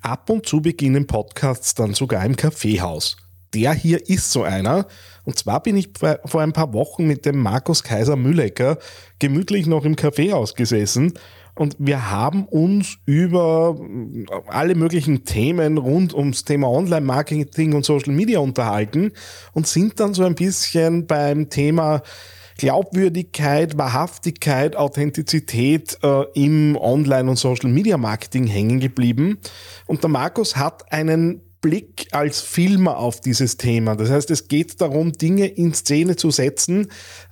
Ab und zu beginnen Podcasts dann sogar im Kaffeehaus. Der hier ist so einer. Und zwar bin ich vor ein paar Wochen mit dem Markus Kaiser Müllecker gemütlich noch im Kaffeehaus gesessen und wir haben uns über alle möglichen Themen rund ums Thema Online-Marketing und Social Media unterhalten und sind dann so ein bisschen beim Thema Glaubwürdigkeit, Wahrhaftigkeit, Authentizität äh, im Online- und Social-Media-Marketing hängen geblieben. Und der Markus hat einen Blick als Filmer auf dieses Thema. Das heißt, es geht darum, Dinge in Szene zu setzen,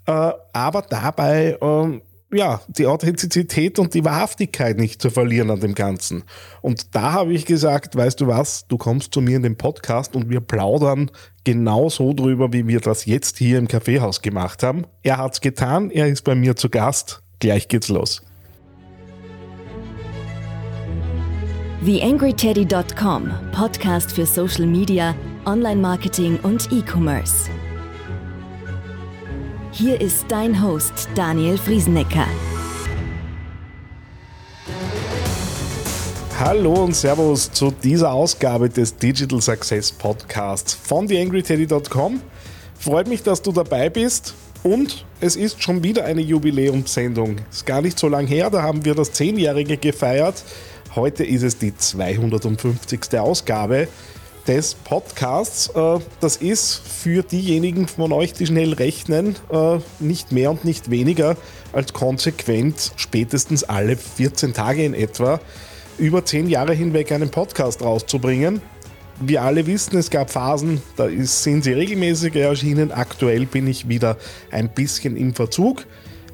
äh, aber dabei äh, ja, die Authentizität und die Wahrhaftigkeit nicht zu verlieren an dem Ganzen. Und da habe ich gesagt, weißt du was, du kommst zu mir in den Podcast und wir plaudern genau so drüber, wie wir das jetzt hier im Kaffeehaus gemacht haben. Er hat's getan, er ist bei mir zu Gast. Gleich geht's los. TheAngryTeddy.com, Podcast für Social Media, Online-Marketing und E-Commerce. Hier ist dein Host Daniel Friesenecker. Hallo und Servus zu dieser Ausgabe des Digital Success Podcasts von TheAngryTeddy.com. Freut mich, dass du dabei bist. Und es ist schon wieder eine Jubiläumssendung. Ist gar nicht so lange her, da haben wir das Zehnjährige gefeiert. Heute ist es die 250. Ausgabe des Podcasts. Äh, das ist für diejenigen von euch, die schnell rechnen, äh, nicht mehr und nicht weniger als konsequent spätestens alle 14 Tage in etwa über 10 Jahre hinweg einen Podcast rauszubringen. Wir alle wissen, es gab Phasen, da sind sie regelmäßiger erschienen. Aktuell bin ich wieder ein bisschen im Verzug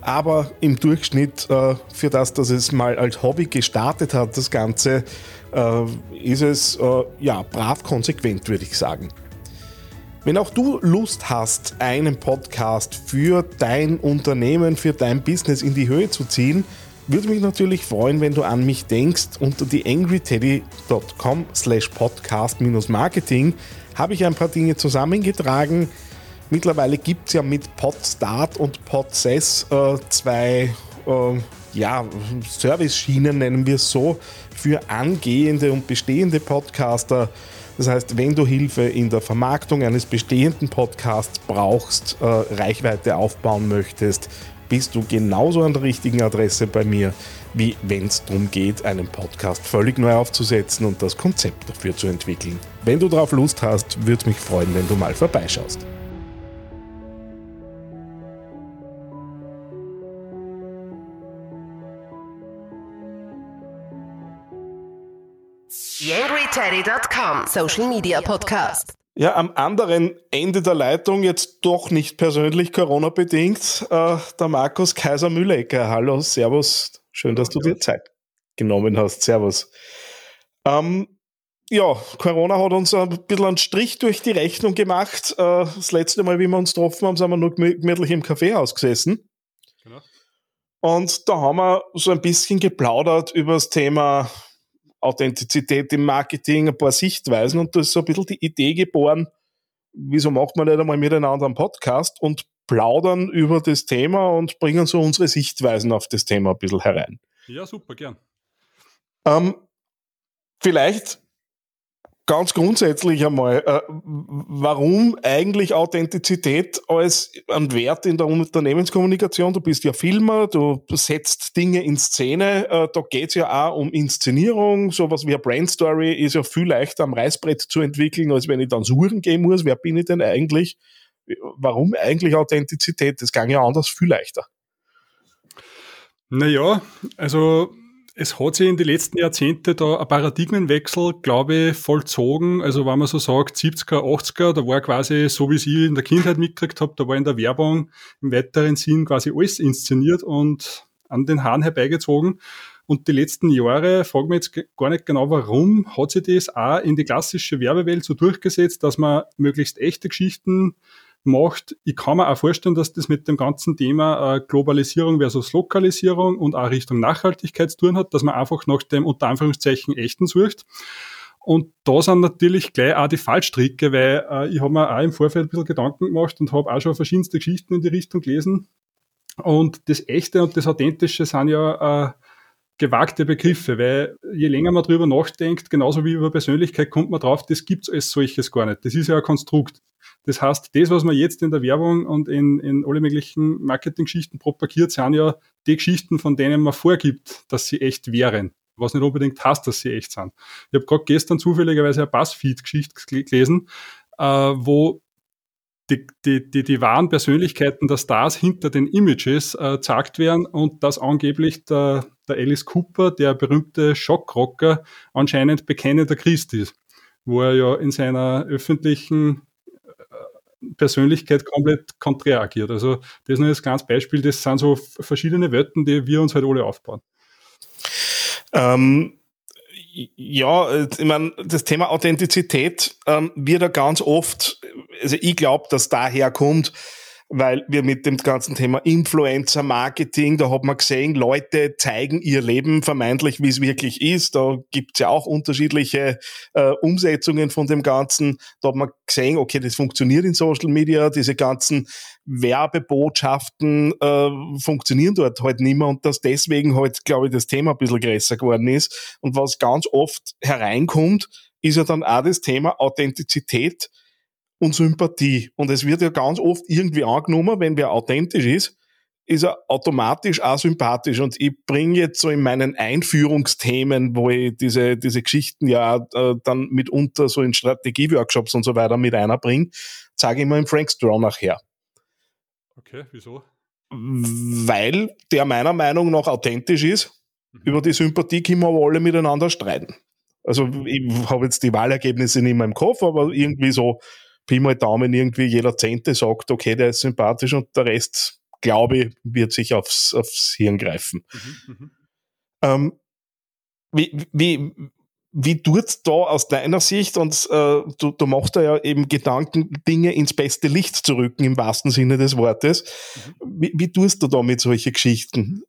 aber im Durchschnitt äh, für das, dass es mal als Hobby gestartet hat, das Ganze, äh, ist es äh, ja brav konsequent, würde ich sagen. Wenn auch du Lust hast, einen Podcast für dein Unternehmen, für dein Business in die Höhe zu ziehen, würde mich natürlich freuen, wenn du an mich denkst. Unter die angryteddy.com slash podcast-marketing habe ich ein paar Dinge zusammengetragen. Mittlerweile gibt es ja mit Podstart und Podsess äh, zwei äh, ja, Service-Schienen, nennen wir es so, für angehende und bestehende Podcaster. Das heißt, wenn du Hilfe in der Vermarktung eines bestehenden Podcasts brauchst, äh, Reichweite aufbauen möchtest, bist du genauso an der richtigen Adresse bei mir, wie wenn es darum geht, einen Podcast völlig neu aufzusetzen und das Konzept dafür zu entwickeln. Wenn du darauf Lust hast, würde mich freuen, wenn du mal vorbeischaust. YangryTeddy.com Social Media Podcast. Ja, am anderen Ende der Leitung, jetzt doch nicht persönlich Corona-bedingt, äh, der Markus Kaiser-Müllecker. Hallo, Servus. Schön, dass du dir Zeit genommen hast. Servus. Ähm, ja, Corona hat uns ein bisschen einen Strich durch die Rechnung gemacht. Äh, das letzte Mal, wie wir uns getroffen haben, sind wir nur gemütlich im Kaffeehaus gesessen. Genau. Und da haben wir so ein bisschen geplaudert über das Thema Authentizität im Marketing, ein paar Sichtweisen und da ist so ein bisschen die Idee geboren, wieso macht man nicht einmal miteinander einen Podcast und plaudern über das Thema und bringen so unsere Sichtweisen auf das Thema ein bisschen herein. Ja, super, gern. Ähm, vielleicht ganz grundsätzlich einmal, äh, warum eigentlich Authentizität als ein Wert in der Unternehmenskommunikation? Du bist ja Filmer, du setzt Dinge in Szene, äh, da geht es ja auch um Inszenierung, sowas wie eine Brandstory ist ja viel leichter am Reißbrett zu entwickeln, als wenn ich dann suchen gehen muss, wer bin ich denn eigentlich? Warum eigentlich Authentizität? Das kann ja anders viel leichter. Naja, also es hat sich in den letzten Jahrzehnten da ein Paradigmenwechsel, glaube ich, vollzogen. Also wenn man so sagt, 70er, 80er, da war quasi, so wie ich in der Kindheit mitgekriegt habe, da war in der Werbung im weiteren Sinn quasi alles inszeniert und an den Haaren herbeigezogen. Und die letzten Jahre, fragen wir jetzt gar nicht genau warum, hat sich das auch in die klassische Werbewelt so durchgesetzt, dass man möglichst echte Geschichten macht. Ich kann mir auch vorstellen, dass das mit dem ganzen Thema äh, Globalisierung versus Lokalisierung und auch Richtung Nachhaltigkeit zu tun hat, dass man einfach nach dem unter Anführungszeichen echten sucht. Und da sind natürlich gleich auch die Fallstricke, weil äh, ich habe mir auch im Vorfeld ein bisschen Gedanken gemacht und habe auch schon verschiedenste Geschichten in die Richtung gelesen. Und das Echte und das Authentische sind ja äh, gewagte Begriffe, weil je länger man drüber nachdenkt, genauso wie über Persönlichkeit, kommt man drauf, das gibt's als solches gar nicht. Das ist ja ein Konstrukt. Das heißt, das, was man jetzt in der Werbung und in, in alle möglichen Marketing-Geschichten propagiert, sind ja die Geschichten, von denen man vorgibt, dass sie echt wären. Was nicht unbedingt heißt, dass sie echt sind. Ich habe gerade gestern zufälligerweise eine Buzzfeed-Geschichte gelesen, äh, wo die, die, die, die wahren Persönlichkeiten der Stars hinter den Images äh, gezeigt werden und dass angeblich der, der Alice Cooper, der berühmte Schockrocker, anscheinend bekennender Christ ist, wo er ja in seiner öffentlichen Persönlichkeit komplett konträr agiert. Also das ist nur ein kleines Beispiel, das sind so verschiedene Welten, die wir uns halt alle aufbauen. Ähm, ja, ich meine, das Thema Authentizität ähm, wird ja ganz oft, also ich glaube, dass daher kommt, weil wir mit dem ganzen Thema Influencer-Marketing, da hat man gesehen, Leute zeigen ihr Leben vermeintlich, wie es wirklich ist. Da gibt's ja auch unterschiedliche äh, Umsetzungen von dem Ganzen. Da hat man gesehen, okay, das funktioniert in Social Media, diese ganzen Werbebotschaften äh, funktionieren dort halt nicht mehr und dass deswegen halt, glaube ich, das Thema ein bisschen größer geworden ist. Und was ganz oft hereinkommt, ist ja dann auch das Thema Authentizität und Sympathie. Und es wird ja ganz oft irgendwie angenommen, wenn wer authentisch ist, ist er automatisch auch sympathisch. Und ich bringe jetzt so in meinen Einführungsthemen, wo ich diese, diese Geschichten ja äh, dann mitunter so in Strategieworkshops und so weiter mit einer bringe, sage ich mal im Frank Stronach her. Okay, wieso? Weil der meiner Meinung nach authentisch ist. Mhm. Über die Sympathie können wir alle miteinander streiten. Also ich habe jetzt die Wahlergebnisse nicht mehr im Kopf, aber irgendwie so Pi mal Daumen irgendwie jeder Zehnte sagt, okay, der ist sympathisch und der Rest, glaube ich, wird sich aufs, aufs Hirn greifen. Mhm, mhm. ähm, wie, wie, wie tut da aus deiner Sicht, und äh, du, du machst da ja eben Gedanken, Dinge ins beste Licht zu rücken, im wahrsten Sinne des Wortes. Mhm. Wie, wie tust du da mit solchen Geschichten?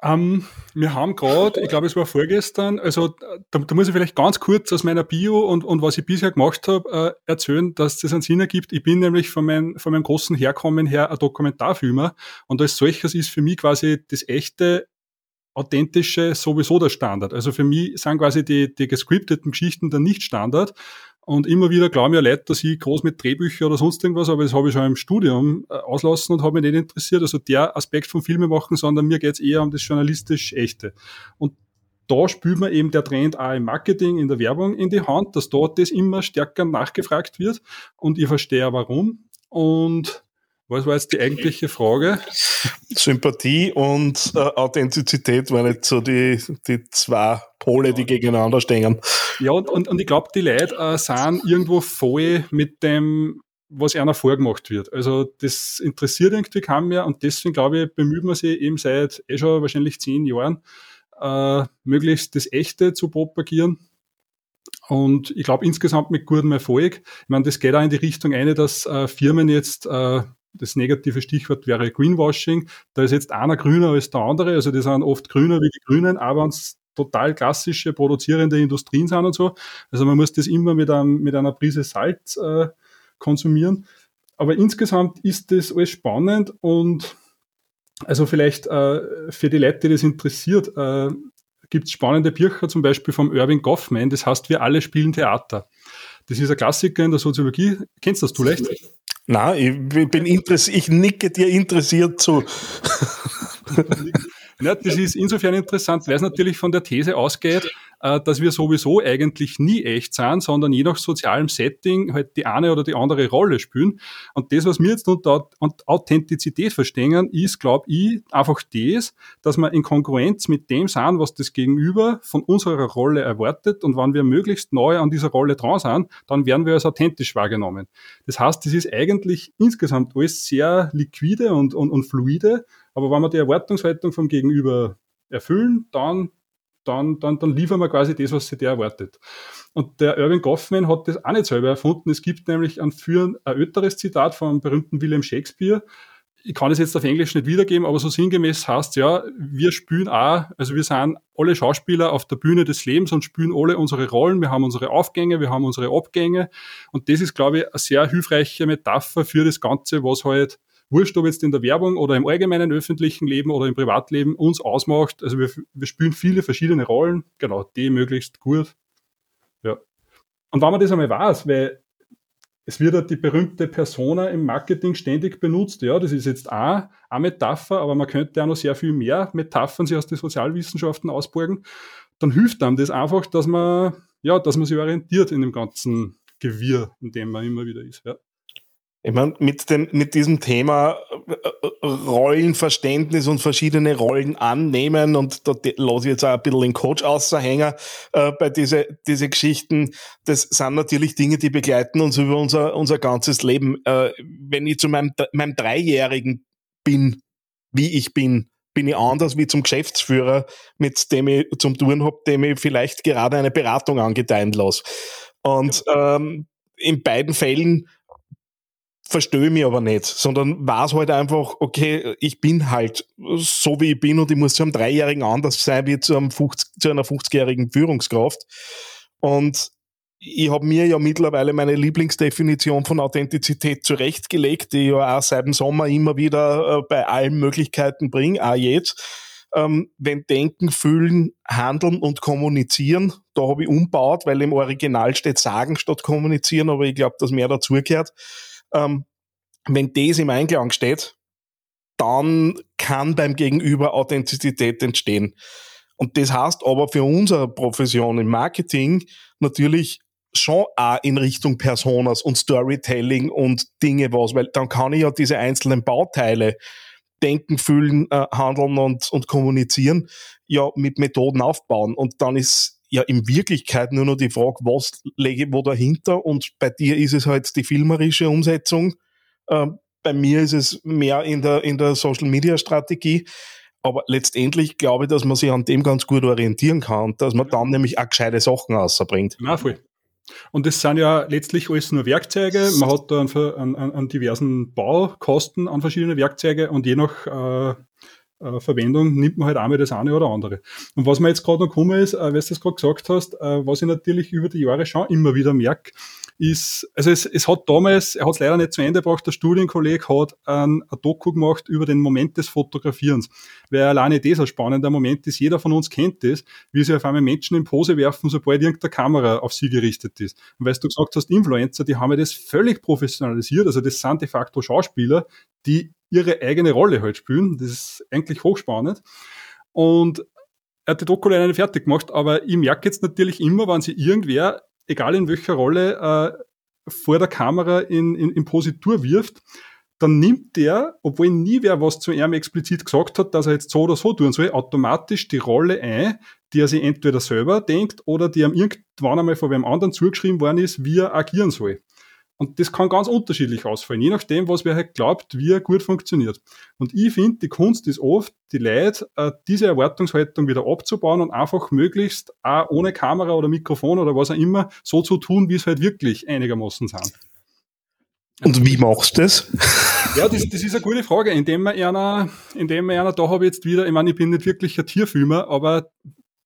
Ähm, wir haben gerade, ich glaube, es war vorgestern, also da, da, muss ich vielleicht ganz kurz aus meiner Bio und, und was ich bisher gemacht habe, äh, erzählen, dass das einen Sinn ergibt. Ich bin nämlich von, mein, von meinem großen Herkommen her ein Dokumentarfilmer und als solches ist für mich quasi das echte authentische sowieso der Standard. Also für mich sind quasi die, die gescripteten Geschichten dann nicht Standard. Und immer wieder glauben ja Leute, dass ich groß mit Drehbüchern oder sonst irgendwas, aber das habe ich schon im Studium äh, auslassen und habe mich nicht interessiert. Also der Aspekt vom Filme machen, sondern mir geht es eher um das journalistisch Echte. Und da spürt man eben der Trend auch im Marketing, in der Werbung in die Hand, dass dort das immer stärker nachgefragt wird. Und ich verstehe warum. Und was war jetzt die eigentliche Frage? Sympathie und äh, Authentizität waren jetzt so die, die zwei Pole, die gegeneinander stehen. Ja, und, und, und ich glaube, die Leute äh, sind irgendwo voll mit dem, was einer vorgemacht wird. Also das interessiert irgendwie kaum mehr und deswegen glaube ich, bemüht man sich eben seit eh schon wahrscheinlich zehn Jahren, äh, möglichst das Echte zu propagieren. Und ich glaube insgesamt mit gutem Erfolg. Ich meine, das geht auch in die Richtung eine, dass äh, Firmen jetzt äh, das negative Stichwort wäre Greenwashing. Da ist jetzt einer grüner als der andere, also die sind oft grüner wie die Grünen, aber es total klassische produzierende Industrien sind und so. Also man muss das immer mit, einem, mit einer Prise Salz äh, konsumieren. Aber insgesamt ist das alles spannend und also vielleicht äh, für die Leute, die das interessiert, äh, gibt es spannende Bücher, zum Beispiel vom Irving Goffman, das heißt Wir alle spielen Theater. Das ist ein Klassiker in der Soziologie. Kennst du das du leicht? Na, ich bin interessiert, ich nicke dir interessiert zu. Ja, das ist insofern interessant, weil es natürlich von der These ausgeht, äh, dass wir sowieso eigentlich nie echt sind, sondern je nach sozialem Setting halt die eine oder die andere Rolle spielen. Und das, was wir jetzt unter Authentizität verstehen, ist, glaube ich, einfach das, dass wir in Konkurrenz mit dem sind, was das Gegenüber von unserer Rolle erwartet. Und wenn wir möglichst neu an dieser Rolle dran sind, dann werden wir als authentisch wahrgenommen. Das heißt, das ist eigentlich insgesamt alles sehr liquide und, und, und fluide. Aber wenn wir die Erwartungshaltung vom Gegenüber erfüllen, dann dann, dann, dann liefern wir quasi das, was sich der erwartet. Und der Irving Goffman hat das auch nicht selber erfunden. Es gibt nämlich ein, für ein älteres Zitat vom berühmten William Shakespeare. Ich kann es jetzt auf Englisch nicht wiedergeben, aber so sinngemäß heißt ja, wir spielen auch, also wir sind alle Schauspieler auf der Bühne des Lebens und spielen alle unsere Rollen. Wir haben unsere Aufgänge, wir haben unsere Abgänge. Und das ist, glaube ich, eine sehr hilfreiche Metapher für das Ganze, was halt wurscht, ob jetzt in der Werbung oder im allgemeinen öffentlichen Leben oder im Privatleben uns ausmacht. Also wir, wir spielen viele verschiedene Rollen, genau, die möglichst gut. Ja. Und wenn man das einmal weiß, weil es wird halt die berühmte Persona im Marketing ständig benutzt. Ja, das ist jetzt auch eine Metapher, aber man könnte auch noch sehr viel mehr Metaphern sich aus den Sozialwissenschaften ausborgen. Dann hilft einem das einfach, dass man, ja, dass man sich orientiert in dem ganzen Gewirr, in dem man immer wieder ist. Ja. Ich meine, mit, dem, mit diesem Thema äh, äh, Rollenverständnis und verschiedene Rollen annehmen und da lasse ich jetzt auch ein bisschen den Coach außerhängen äh, bei diese, diese Geschichten, das sind natürlich Dinge, die begleiten uns über unser, unser ganzes Leben. Äh, wenn ich zu meinem, meinem Dreijährigen bin, wie ich bin, bin ich anders wie zum Geschäftsführer, mit dem ich zum Touren habe, dem ich vielleicht gerade eine Beratung angedeihen lasse. Und ähm, in beiden Fällen verstehe mich aber nicht, sondern weiß halt einfach, okay, ich bin halt so wie ich bin und ich muss zu einem Dreijährigen anders sein wie zu, einem 50, zu einer 50-jährigen Führungskraft. Und ich habe mir ja mittlerweile meine Lieblingsdefinition von Authentizität zurechtgelegt, die ich ja auch seit dem Sommer immer wieder äh, bei allen Möglichkeiten bringe, auch jetzt. Ähm, wenn Denken, Fühlen, Handeln und Kommunizieren, da habe ich umbaut, weil im Original steht Sagen statt Kommunizieren, aber ich glaube, dass mehr dazugehört. Ähm, wenn das im Einklang steht, dann kann beim Gegenüber Authentizität entstehen. Und das heißt aber für unsere Profession im Marketing natürlich schon auch in Richtung Personas und Storytelling und Dinge was, weil dann kann ich ja diese einzelnen Bauteile denken, fühlen, äh, handeln und, und kommunizieren, ja mit Methoden aufbauen. Und dann ist ja in Wirklichkeit nur noch die Frage, was lege ich wo dahinter? Und bei dir ist es halt die filmerische Umsetzung. Äh, bei mir ist es mehr in der, in der Social Media Strategie. Aber letztendlich glaube ich, dass man sich an dem ganz gut orientieren kann dass man dann nämlich auch gescheite Sachen rausbringt. Na, voll. Und das sind ja letztlich alles nur Werkzeuge. Man hat da an, an, an diversen Baukosten an verschiedene Werkzeuge und je nach äh, äh, Verwendung nimmt man halt einmal das eine oder andere. Und was mir jetzt gerade noch gekommen ist, äh, weil du das gerade gesagt hast, äh, was ich natürlich über die Jahre schon immer wieder merke, ist, also es, es hat damals, er hat es leider nicht zu Ende gebracht, der Studienkolleg hat ein, ein Doku gemacht über den Moment des Fotografierens. Weil alleine das ein spannender Moment ist, jeder von uns kennt das, wie sie auf einmal Menschen in Pose werfen, sobald irgendeine Kamera auf sie gerichtet ist. Und weil du gesagt hast, Influencer, die haben ja das völlig professionalisiert, also das sind de facto Schauspieler, die ihre eigene Rolle halt spielen. Das ist eigentlich hochspannend. Und er hat die Doku leider nicht fertig gemacht, aber ich merke jetzt natürlich immer, wenn sie irgendwer egal in welcher Rolle, äh, vor der Kamera in, in, in Positur wirft, dann nimmt der, obwohl nie wer was zu ihm explizit gesagt hat, dass er jetzt so oder so tun soll, automatisch die Rolle ein, die er sich entweder selber denkt oder die ihm irgendwann einmal von einem anderen zugeschrieben worden ist, wie er agieren soll. Und das kann ganz unterschiedlich ausfallen, je nachdem, was wer halt glaubt, wie er gut funktioniert. Und ich finde, die Kunst ist oft, die Leute, äh, diese Erwartungshaltung wieder abzubauen und einfach möglichst auch ohne Kamera oder Mikrofon oder was auch immer so zu tun, wie es halt wirklich einigermaßen sind. Und wie machst du das? Ja, das, das ist eine gute Frage. Indem man einer, indem man einer, da habe ich jetzt wieder, ich meine, ich bin nicht wirklich ein Tierfilmer, aber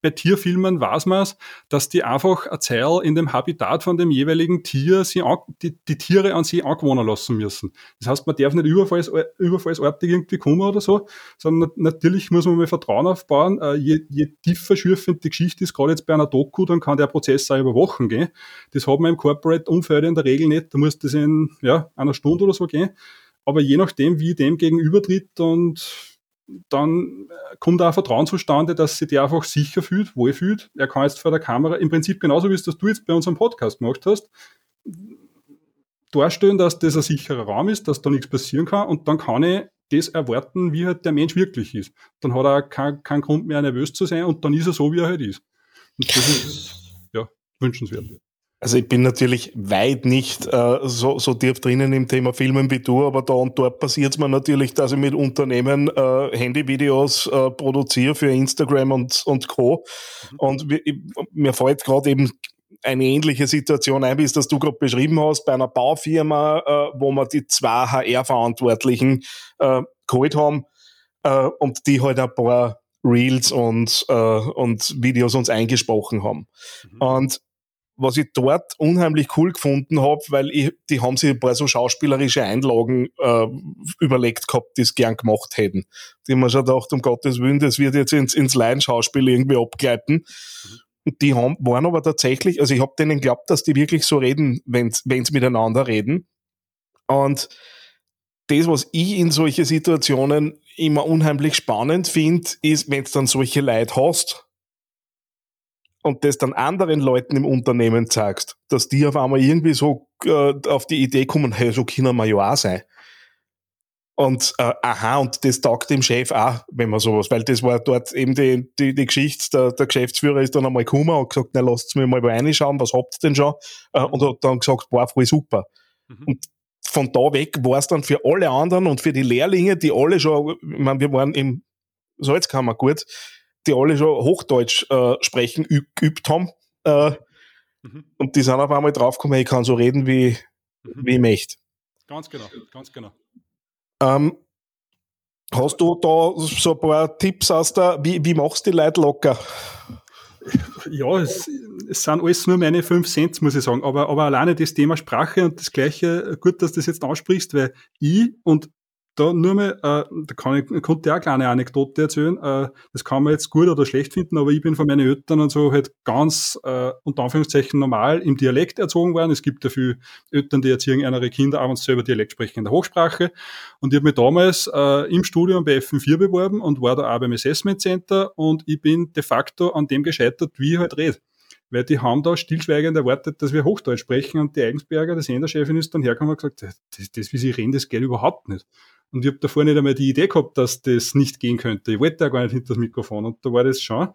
bei Tierfilmen weiß man es, dass die einfach Zeit in dem Habitat von dem jeweiligen Tier sie an, die, die Tiere an sie angewohnen lassen müssen. Das heißt, man darf nicht überfalls, überfallsartig irgendwie kommen oder so, sondern natürlich muss man mal Vertrauen aufbauen. Äh, je, je tiefer schürfend die Geschichte ist, gerade jetzt bei einer Doku, dann kann der Prozess auch über Wochen gehen. Das hat man im Corporate-Umfeld in der Regel nicht. Da muss das in ja, einer Stunde oder so gehen. Aber je nachdem, wie dem gegenübertritt und dann äh, kommt auch Vertrauen zustande, dass sich der einfach sicher fühlt, wohl fühlt. Er kann jetzt vor der Kamera, im Prinzip genauso wie es das du jetzt bei unserem Podcast gemacht hast, darstellen, dass das ein sicherer Raum ist, dass da nichts passieren kann und dann kann ich das erwarten, wie halt der Mensch wirklich ist. Dann hat er keinen kein Grund mehr nervös zu sein und dann ist er so, wie er halt ist. Und das ist ja wünschenswert. Also ich bin natürlich weit nicht äh, so, so tief drinnen im Thema Filmen wie du, aber da und dort passiert es mir natürlich, dass ich mit Unternehmen äh, Handyvideos äh, produziere für Instagram und, und Co. Mhm. Und wir, ich, mir fällt gerade eben eine ähnliche Situation ein, wie es das du gerade beschrieben hast, bei einer Baufirma, äh, wo wir die zwei HR-Verantwortlichen äh, geholt haben äh, und die halt ein paar Reels und, äh, und Videos uns eingesprochen haben. Mhm. Und was ich dort unheimlich cool gefunden habe, weil ich, die haben sich ein paar so schauspielerische Einlagen äh, überlegt gehabt, die es gern gemacht hätten. Die haben mir schon gedacht, um Gottes Willen, das wird jetzt ins, ins Laienschauspiel irgendwie abgleiten. Und die haben, waren aber tatsächlich, also ich habe denen geglaubt, dass die wirklich so reden, wenn sie miteinander reden. Und das, was ich in solche Situationen immer unheimlich spannend finde, ist, wenn du dann solche Leute hast und das dann anderen Leuten im Unternehmen zeigst, dass die auf einmal irgendwie so äh, auf die Idee kommen, hey, so können wir ja auch sein. Und äh, aha, und das taugt dem Chef auch, wenn man sowas, weil das war dort eben die, die, die Geschichte, der, der Geschäftsführer ist dann einmal gekommen und gesagt, na lasst mir mal reinschauen, was habt ihr denn schon? Äh, und hat dann gesagt, boah, voll super. Mhm. Und von da weg war es dann für alle anderen und für die Lehrlinge, die alle schon, ich meine, wir waren im Salzkammer gut, die alle schon Hochdeutsch äh, sprechen, geübt haben. Äh, mhm. Und die sind auf einmal draufgekommen, ich kann so reden, wie, mhm. wie ich möchte. Ganz genau, ganz genau. Ähm, hast du da so ein paar Tipps aus der, wie, wie machst du die Leute locker? Ja, es, es sind alles nur meine 5 Cent, muss ich sagen. Aber, aber alleine das Thema Sprache und das Gleiche, gut, dass du das jetzt ansprichst, weil ich und da nur mal, äh, da kann ich, konnte ich auch eine kleine Anekdote erzählen. Äh, das kann man jetzt gut oder schlecht finden, aber ich bin von meinen Eltern und so halt ganz, äh, unter Anführungszeichen, normal im Dialekt erzogen worden. Es gibt ja viele Eltern, die erziehen ihre Kinder sie selber Dialekt sprechen in der Hochsprache. Und ich habe mich damals äh, im Studium bei FM4 beworben und war da auch beim Assessment Center und ich bin de facto an dem gescheitert, wie ich halt rede weil die haben da stillschweigend erwartet, dass wir Hochdeutsch sprechen und die Eigensberger, die Senderchefin, ist dann hergekommen und gesagt, das, das wie sie reden, das geht überhaupt nicht. Und ich habe davor nicht einmal die Idee gehabt, dass das nicht gehen könnte. Ich wollte ja gar nicht hinter das Mikrofon. Und da war das schon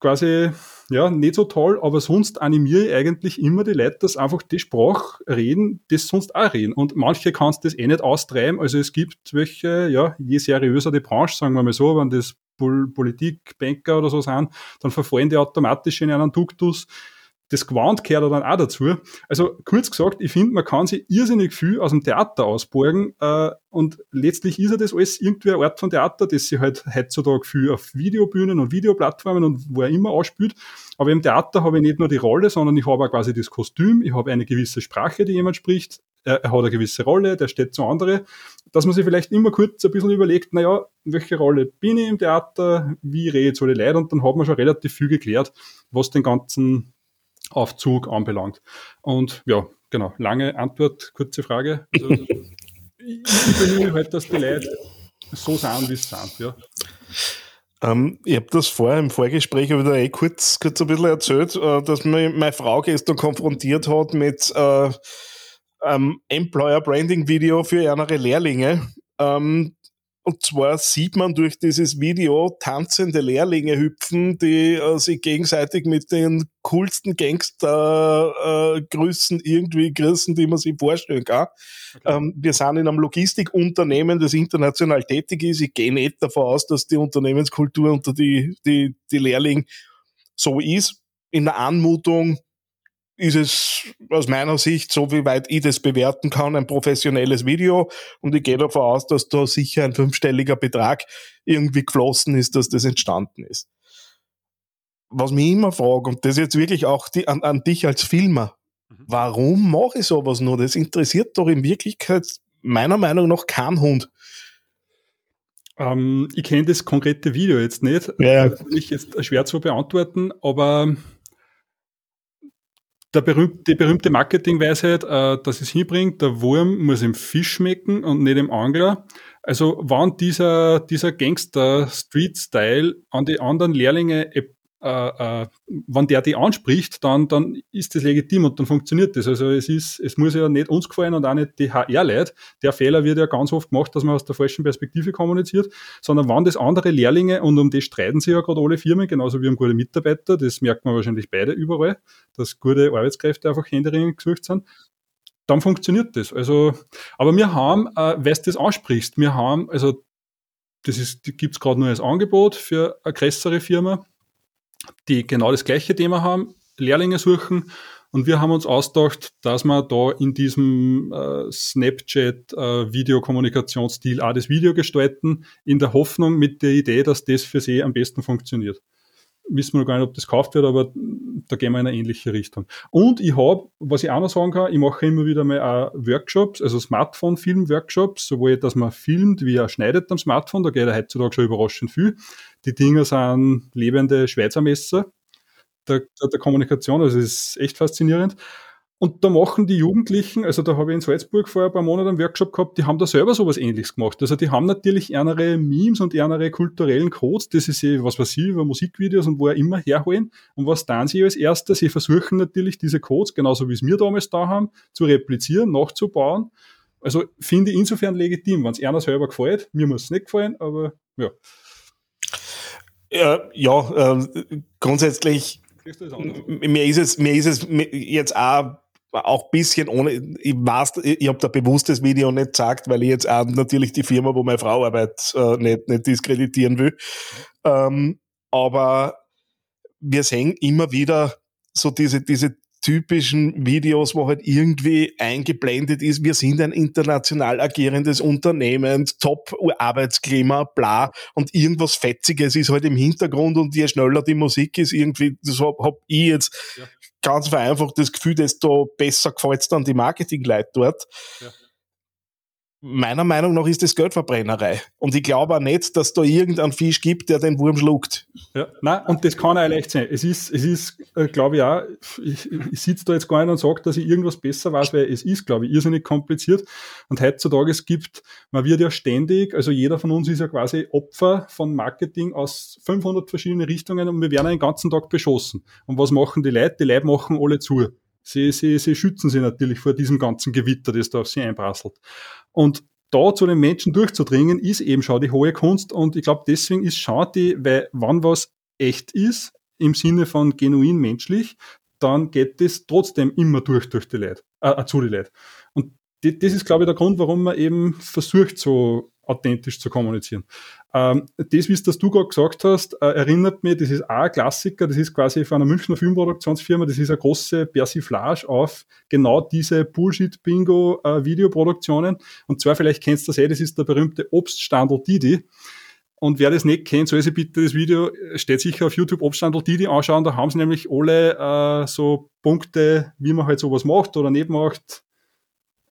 quasi, ja, nicht so toll, aber sonst animiere ich eigentlich immer die Leute, dass einfach die Sprache reden, das sonst auch reden. Und manche kannst das eh nicht austreiben. Also es gibt welche, ja, je seriöser die Branche, sagen wir mal so, wenn das Politik, Banker oder so sind, dann verfallen die automatisch in einen Duktus, das Gewand gehört dann auch dazu. Also kurz gesagt, ich finde, man kann sich irrsinnig viel aus dem Theater ausborgen äh, und letztlich ist ja das alles irgendwie eine Art von Theater, das sich halt heutzutage viel auf Videobühnen und Videoplattformen und wo er immer ausspielt. Aber im Theater habe ich nicht nur die Rolle, sondern ich habe auch quasi das Kostüm, ich habe eine gewisse Sprache, die jemand spricht, er hat eine gewisse Rolle, der steht zu andere, dass man sich vielleicht immer kurz ein bisschen überlegt, naja, welche Rolle bin ich im Theater, wie rede ich zu den Leuten und dann hat man schon relativ viel geklärt, was den ganzen Aufzug anbelangt. Und ja, genau, lange Antwort, kurze Frage. Also, ich bemühe halt, dass die Leute so sind, wie sie sind. Ja. Ähm, ich habe das vorher im Vorgespräch wieder eh kurz, kurz ein bisschen erzählt, äh, dass mich meine Frau gestern konfrontiert hat mit äh, einem Employer Branding Video für ihre Lehrlinge. Ähm, und zwar sieht man durch dieses Video tanzende Lehrlinge hüpfen, die äh, sich gegenseitig mit den coolsten Gangster-Grüßen äh, irgendwie grüßen, die man sich vorstellen kann. Okay. Ähm, wir sind in einem Logistikunternehmen, das international tätig ist. Ich gehe nicht davon aus, dass die Unternehmenskultur unter die, die, die Lehrling so ist. In der Anmutung ist es aus meiner Sicht, so wie weit ich das bewerten kann, ein professionelles Video. Und ich gehe davon aus, dass da sicher ein fünfstelliger Betrag irgendwie geflossen ist, dass das entstanden ist. Was mich immer frage, und das jetzt wirklich auch die, an, an dich als Filmer, mhm. warum mache ich sowas nur? Das interessiert doch in Wirklichkeit meiner Meinung nach kein Hund. Ähm, ich kenne das konkrete Video jetzt nicht. Ja, ja. Ich jetzt schwer zu beantworten, aber der berühmte, die berühmte Marketingweisheit, äh, dass es hinbringt, der Wurm muss im Fisch schmecken und nicht im Angler. Also wann dieser, dieser Gangster-Street-Style an die anderen Lehrlinge äh, äh, wenn der die anspricht, dann, dann ist das legitim und dann funktioniert das. Also es ist, es muss ja nicht uns gefallen und auch nicht die HR-Leute. Der Fehler wird ja ganz oft gemacht, dass man aus der falschen Perspektive kommuniziert, sondern wann das andere Lehrlinge und um das streiten sich ja gerade alle Firmen, genauso wie um gute Mitarbeiter, das merkt man wahrscheinlich beide überall, dass gute Arbeitskräfte einfach händeringend gesucht sind dann funktioniert das. Also, aber wir haben, äh, weil du das ansprichst, wir haben, also das gibt es gerade nur als Angebot für eine größere Firma, die genau das gleiche Thema haben, Lehrlinge suchen. Und wir haben uns ausgedacht, dass wir da in diesem äh, Snapchat-Videokommunikationsstil äh, auch das Video gestalten, in der Hoffnung mit der Idee, dass das für sie am besten funktioniert. wissen wir noch gar nicht, ob das gekauft wird, aber da gehen wir in eine ähnliche Richtung. Und ich habe, was ich auch noch sagen kann, ich mache immer wieder mal auch Workshops, also Smartphone-Film-Workshops, sowohl, dass man filmt, wie er schneidet am Smartphone, da geht er heutzutage schon überraschend viel. Die Dinger sind lebende Schweizer Messer der, der Kommunikation, also es ist echt faszinierend. Und da machen die Jugendlichen, also da habe ich in Salzburg vor ein paar Monaten einen Workshop gehabt, die haben da selber sowas ähnliches gemacht. Also die haben natürlich ärnere Memes und ärnere kulturellen Codes, das ist eh, was weiß ich, über Musikvideos und wo er immer herholen. Und was tun sie als erstes? Sie versuchen natürlich diese Codes, genauso wie es wir damals da haben, zu replizieren, nachzubauen. Also finde ich insofern legitim, wenn es einer selber gefällt. Mir muss es nicht gefallen, aber ja. Ja, ja äh, grundsätzlich mir ist es, mir ist es jetzt auch auch bisschen ohne, ich weiß, ich habe da bewusst das Video nicht gesagt, weil ich jetzt auch natürlich die Firma, wo meine Frau arbeitet, äh, nicht, nicht diskreditieren will. Ähm, aber wir sehen immer wieder so diese, diese typischen Videos, wo halt irgendwie eingeblendet ist, wir sind ein international agierendes Unternehmen, Top-Arbeitsklima, bla, und irgendwas Fetziges ist halt im Hintergrund und je schneller die Musik ist, irgendwie, das hab, hab ich jetzt ja. ganz vereinfacht das Gefühl, desto besser gefällt es dann die Marketingleute dort. Ja meiner Meinung nach ist das Geldverbrennerei. Und ich glaube auch nicht, dass da irgendein Fisch gibt, der den Wurm schluckt. Ja, nein, und das kann auch leicht sein. Es ist, es ist, äh, glaube ich auch, ich, ich sitze da jetzt gar nicht und sage, dass ich irgendwas besser weiß, weil es ist, glaube ich, irrsinnig kompliziert. Und heutzutage es gibt, man wird ja ständig, also jeder von uns ist ja quasi Opfer von Marketing aus 500 verschiedenen Richtungen und wir werden den ganzen Tag beschossen. Und was machen die Leute? Die Leute machen alle zu. Sie, sie, sie schützen sie natürlich vor diesem ganzen Gewitter, das da auf sie einprasselt. Und da zu den Menschen durchzudringen, ist eben schon die hohe Kunst. Und ich glaube, deswegen ist schade, weil wann was echt ist, im Sinne von genuin menschlich, dann geht das trotzdem immer durch, durch die Leute, äh, zu die Leute. Und das ist, glaube ich, der Grund, warum man eben versucht, so authentisch zu kommunizieren. Ähm, das, wie das du gerade gesagt hast, äh, erinnert mich, das ist auch ein Klassiker, das ist quasi von einer Münchner Filmproduktionsfirma, das ist eine große Persiflage auf genau diese Bullshit-Bingo-Videoproduktionen. Äh, Und zwar, vielleicht kennst du das eh, das ist der berühmte Obststandel Didi. Und wer das nicht kennt, soll sich bitte das Video, steht sicher auf YouTube, Obststandel Didi anschauen, da haben sie nämlich alle äh, so Punkte, wie man halt sowas macht oder nicht macht,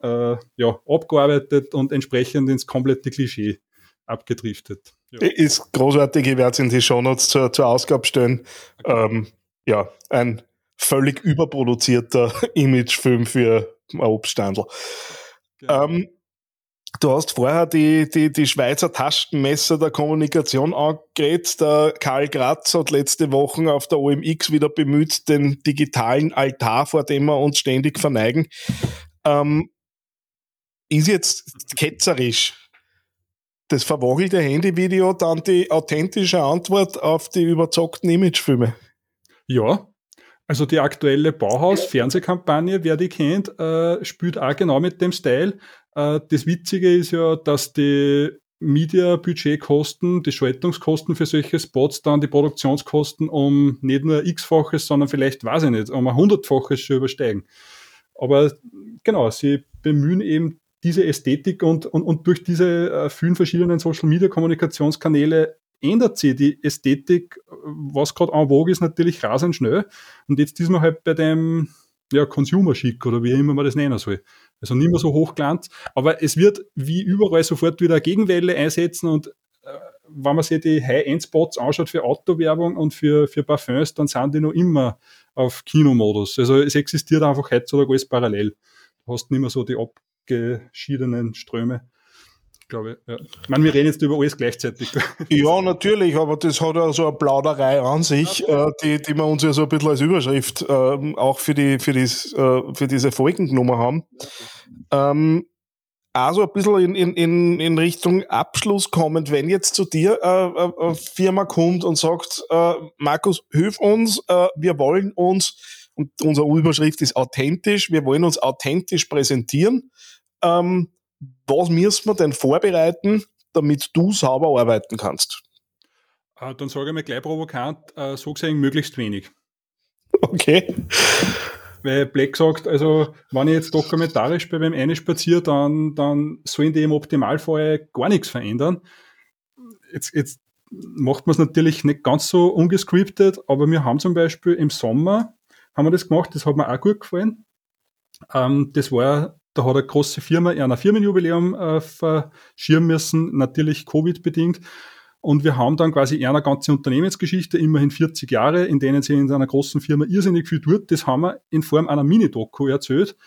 äh, ja, abgearbeitet und entsprechend ins komplette Klischee abgedriftet. Ja. Ist großartig, ich werde es in die Shownotes zur, zur Ausgabe stellen. Okay. Ähm, ja, ein völlig überproduzierter Imagefilm für ein Obststandel. Genau. Ähm, du hast vorher die, die, die Schweizer Taschenmesser der Kommunikation angeredet. Der Karl Gratz hat letzte Woche auf der OMX wieder bemüht, den digitalen Altar, vor dem wir uns ständig verneigen. Ähm, ist jetzt ketzerisch das verwogelte Handyvideo dann die authentische Antwort auf die überzockten Imagefilme? Ja, also die aktuelle Bauhaus-Fernsehkampagne, wer die kennt, äh, spielt auch genau mit dem Style. Äh, das Witzige ist ja, dass die Media-Budgetkosten, die Schaltungskosten für solche Spots dann die Produktionskosten um nicht nur x-faches, sondern vielleicht, weiß ich nicht, um ein hundertfaches schon übersteigen. Aber genau, sie bemühen eben diese Ästhetik und, und, und durch diese äh, vielen verschiedenen Social Media Kommunikationskanäle ändert sich die Ästhetik, was gerade en vogue ist, natürlich rasend schnell. Und jetzt ist man halt bei dem ja, Consumer Chic oder wie immer man das nennen soll. Also nicht mehr so hochglanz, aber es wird wie überall sofort wieder eine Gegenwelle einsetzen und äh, wenn man sich die High-End-Spots anschaut für Autowerbung und für, für Parfums, dann sind die noch immer auf Kinomodus. Also es existiert einfach heutzutage alles parallel. Du hast nicht mehr so die Ab geschiedenen Ströme. Ich glaube, ja. Ich meine, wir reden jetzt über alles gleichzeitig. Ja, natürlich, aber das hat ja so eine Plauderei an sich, ja, äh, die, die wir uns ja so ein bisschen als Überschrift äh, auch für, die, für, dies, äh, für diese Folgen genommen haben. Ähm, also ein bisschen in, in, in, in Richtung Abschluss kommend, wenn jetzt zu dir äh, äh eine Firma kommt und sagt, äh, Markus, hilf uns, äh, wir wollen uns und unsere Überschrift ist authentisch. Wir wollen uns authentisch präsentieren. Ähm, was müssen wir denn vorbereiten, damit du sauber arbeiten kannst? Äh, dann sage ich mir gleich provokant, äh, so gesehen möglichst wenig. Okay. Weil Black sagt, also wenn ich jetzt dokumentarisch bei wem eine spaziere, dann, dann sollen die im Optimalfall gar nichts verändern. Jetzt, jetzt macht man es natürlich nicht ganz so ungescriptet, aber wir haben zum Beispiel im Sommer, haben wir das gemacht, das hat mir auch gut gefallen. Ähm, das war, da hat eine große Firma ein Firmenjubiläum äh, verschirmen müssen, natürlich Covid-bedingt. Und wir haben dann quasi eine ganze Unternehmensgeschichte, immerhin 40 Jahre, in denen sie in einer großen Firma irrsinnig viel tut. Das haben wir in Form einer Mini-Doku erzählt,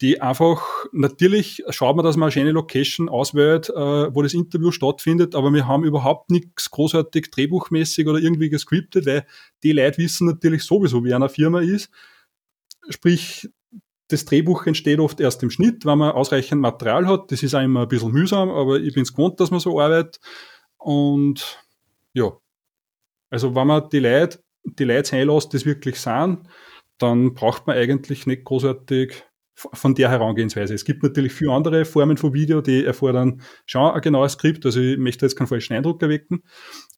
die einfach, natürlich schaut man, dass man eine schöne Location auswählt, äh, wo das Interview stattfindet, aber wir haben überhaupt nichts großartig drehbuchmäßig oder irgendwie gescriptet, weil die Leute wissen natürlich sowieso, wie eine Firma ist. Sprich, das Drehbuch entsteht oft erst im Schnitt, wenn man ausreichend Material hat. Das ist auch immer ein bisschen mühsam, aber ich bin es gewohnt, dass man so arbeitet. Und ja, also wenn man die Leute, die Leute einlässt, das wirklich sind, dann braucht man eigentlich nicht großartig von der Herangehensweise. Es gibt natürlich viele andere Formen von Video, die erfordern schon ein genaues Skript. Also ich möchte jetzt keinen falschen Eindruck erwecken.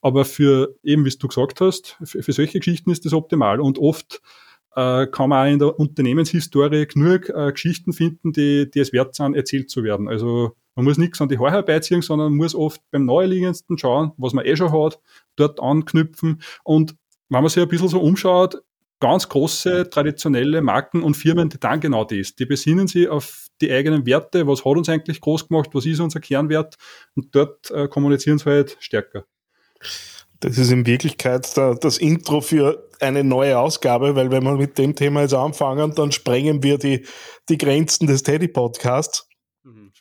Aber für eben, wie du gesagt hast, für, für solche Geschichten ist das optimal. Und oft äh, kann man auch in der Unternehmenshistorie genug äh, Geschichten finden, die, die es wert sind, erzählt zu werden. Also man muss nichts an die Haare herbeiziehen, sondern muss oft beim Naheliegendsten schauen, was man eh schon hat, dort anknüpfen. Und wenn man sich ein bisschen so umschaut, ganz große traditionelle Marken und Firmen, die dann genau das. Die besinnen sich auf die eigenen Werte, was hat uns eigentlich groß gemacht, was ist unser Kernwert und dort äh, kommunizieren sie halt stärker. Das ist in Wirklichkeit das Intro für eine neue Ausgabe, weil wenn wir mit dem Thema jetzt anfangen, dann sprengen wir die, die Grenzen des Teddy-Podcasts. Mhm,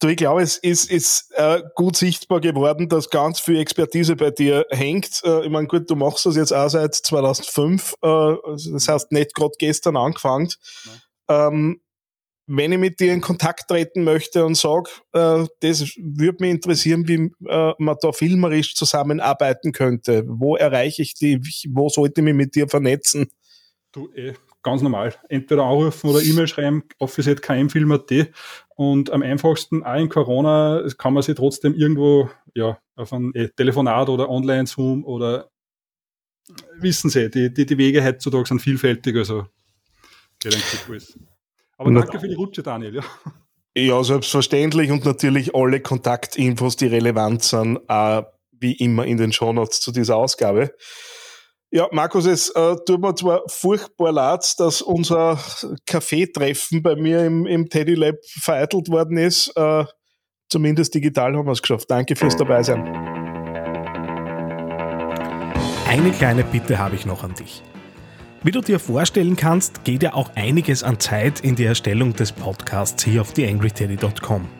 du, ich glaube, es ist, ist äh, gut sichtbar geworden, dass ganz viel Expertise bei dir hängt. Äh, ich meine, gut, du machst das jetzt auch seit 2005, äh, also das heißt nicht gerade gestern angefangen. Ähm, wenn ich mit dir in Kontakt treten möchte und sage, äh, das würde mich interessieren, wie äh, man da filmerisch zusammenarbeiten könnte. Wo erreiche ich die? Wo sollte ich mich mit dir vernetzen? Du, eh, ganz normal. Entweder anrufen oder E-Mail schreiben, office.kmfilm.at und am einfachsten, auch in Corona, kann man sich trotzdem irgendwo ja, auf ein eh, Telefonat oder Online-Zoom oder wissen Sie, die, die, die Wege heutzutage sind vielfältig, also. Aber danke für die Rutsche, Daniel. Ja. ja, selbstverständlich und natürlich alle Kontaktinfos, die relevant sind, äh, wie immer in den Shownotes zu dieser Ausgabe. Ja, Markus, es äh, tut mir zwar furchtbar leid, dass unser Kaffeetreffen bei mir im, im Teddy Lab vereitelt worden ist. Äh, zumindest digital haben wir es geschafft. Danke fürs Dabeisein. Eine kleine Bitte habe ich noch an dich. Wie du dir vorstellen kannst, geht ja auch einiges an Zeit in die Erstellung des Podcasts hier auf theangryteddy.com.